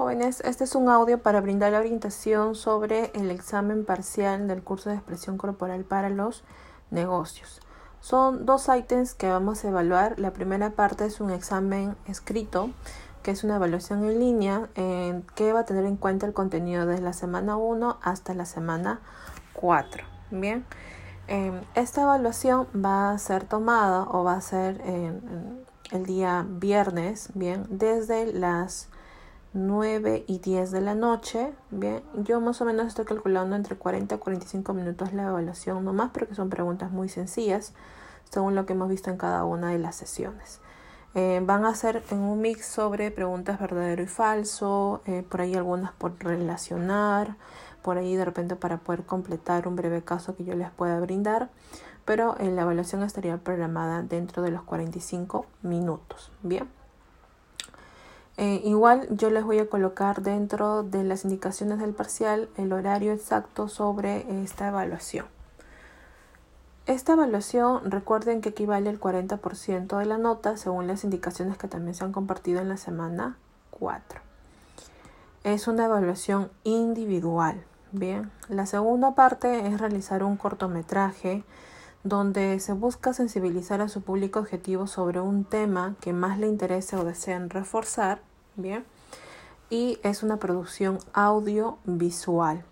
Jóvenes, este es un audio para brindar la orientación sobre el examen parcial del curso de expresión corporal para los negocios. Son dos ítems que vamos a evaluar. La primera parte es un examen escrito, que es una evaluación en línea, que va a tener en cuenta el contenido desde la semana 1 hasta la semana 4. Bien, em, esta evaluación va a ser tomada o va a ser el día viernes, bien, desde las 9 y 10 de la noche. Bien, yo más o menos estoy calculando entre 40 a 45 minutos la evaluación nomás, porque son preguntas muy sencillas, según lo que hemos visto en cada una de las sesiones. Eh, van a ser en un mix sobre preguntas verdadero y falso, eh, por ahí algunas por relacionar, por ahí de repente para poder completar un breve caso que yo les pueda brindar, pero eh, la evaluación estaría programada dentro de los 45 minutos. Bien. Eh, igual yo les voy a colocar dentro de las indicaciones del parcial el horario exacto sobre esta evaluación. Esta evaluación recuerden que equivale al 40% de la nota según las indicaciones que también se han compartido en la semana 4. Es una evaluación individual. Bien, la segunda parte es realizar un cortometraje donde se busca sensibilizar a su público objetivo sobre un tema que más le interese o desean reforzar Bien. Y es una producción audiovisual.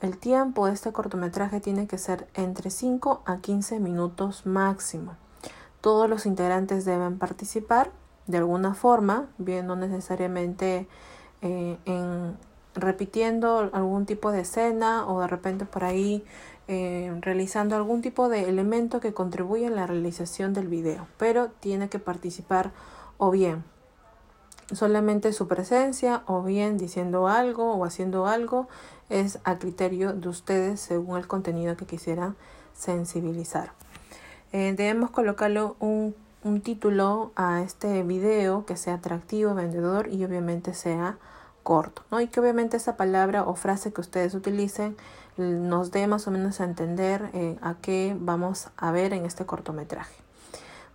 El tiempo de este cortometraje tiene que ser entre 5 a 15 minutos máximo. Todos los integrantes deben participar de alguna forma, bien no necesariamente eh, en repitiendo algún tipo de escena o de repente por ahí eh, realizando algún tipo de elemento que contribuya en la realización del video, pero tiene que participar o bien solamente su presencia o bien diciendo algo o haciendo algo es a criterio de ustedes según el contenido que quisieran sensibilizar. Eh, debemos colocarle un, un, título a este video que sea atractivo, vendedor y obviamente sea corto, ¿no? Y que obviamente esa palabra o frase que ustedes utilicen nos dé más o menos a entender eh, a qué vamos a ver en este cortometraje.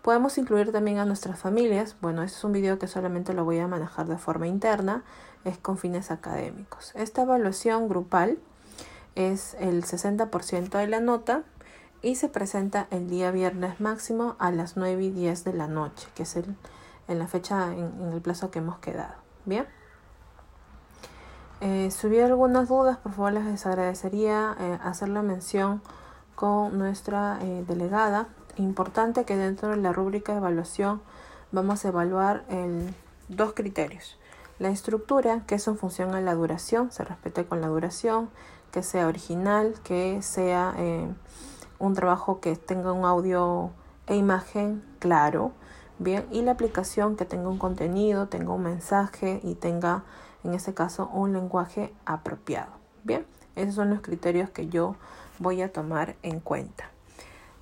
Podemos incluir también a nuestras familias. Bueno, este es un video que solamente lo voy a manejar de forma interna, es con fines académicos. Esta evaluación grupal es el 60% de la nota y se presenta el día viernes máximo a las 9 y 10 de la noche, que es el, en la fecha, en, el plazo que hemos quedado. Bien. Eh, si hubiera algunas dudas, por favor les agradecería eh, hacer la mención con nuestra eh, delegada importante que dentro de la rúbrica de evaluación vamos a evaluar dos criterios. La estructura, que es en función a la duración, se respete con la duración, que sea original, que sea eh, un trabajo que tenga un audio e imagen claro, bien, y la aplicación que tenga un contenido, tenga un mensaje y tenga, en ese caso, un lenguaje apropiado. Bien, esos son los criterios que yo voy a tomar en cuenta.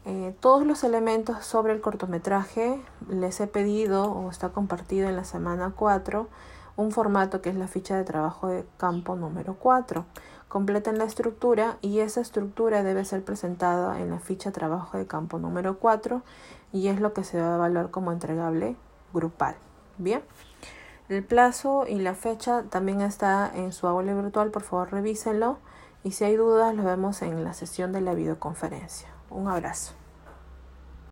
Eh, todos los elementos sobre el cortometraje les he pedido o está compartido en la semana 4 un formato que es la ficha de trabajo de campo número 4. Completen la estructura y esa estructura debe ser presentada en la ficha de trabajo de campo número 4 y es lo que se va a evaluar como entregable grupal. Bien. El plazo y la fecha también está en su aula virtual, por favor revísenlo y si hay dudas lo vemos en la sesión de la videoconferencia. Un abrazo.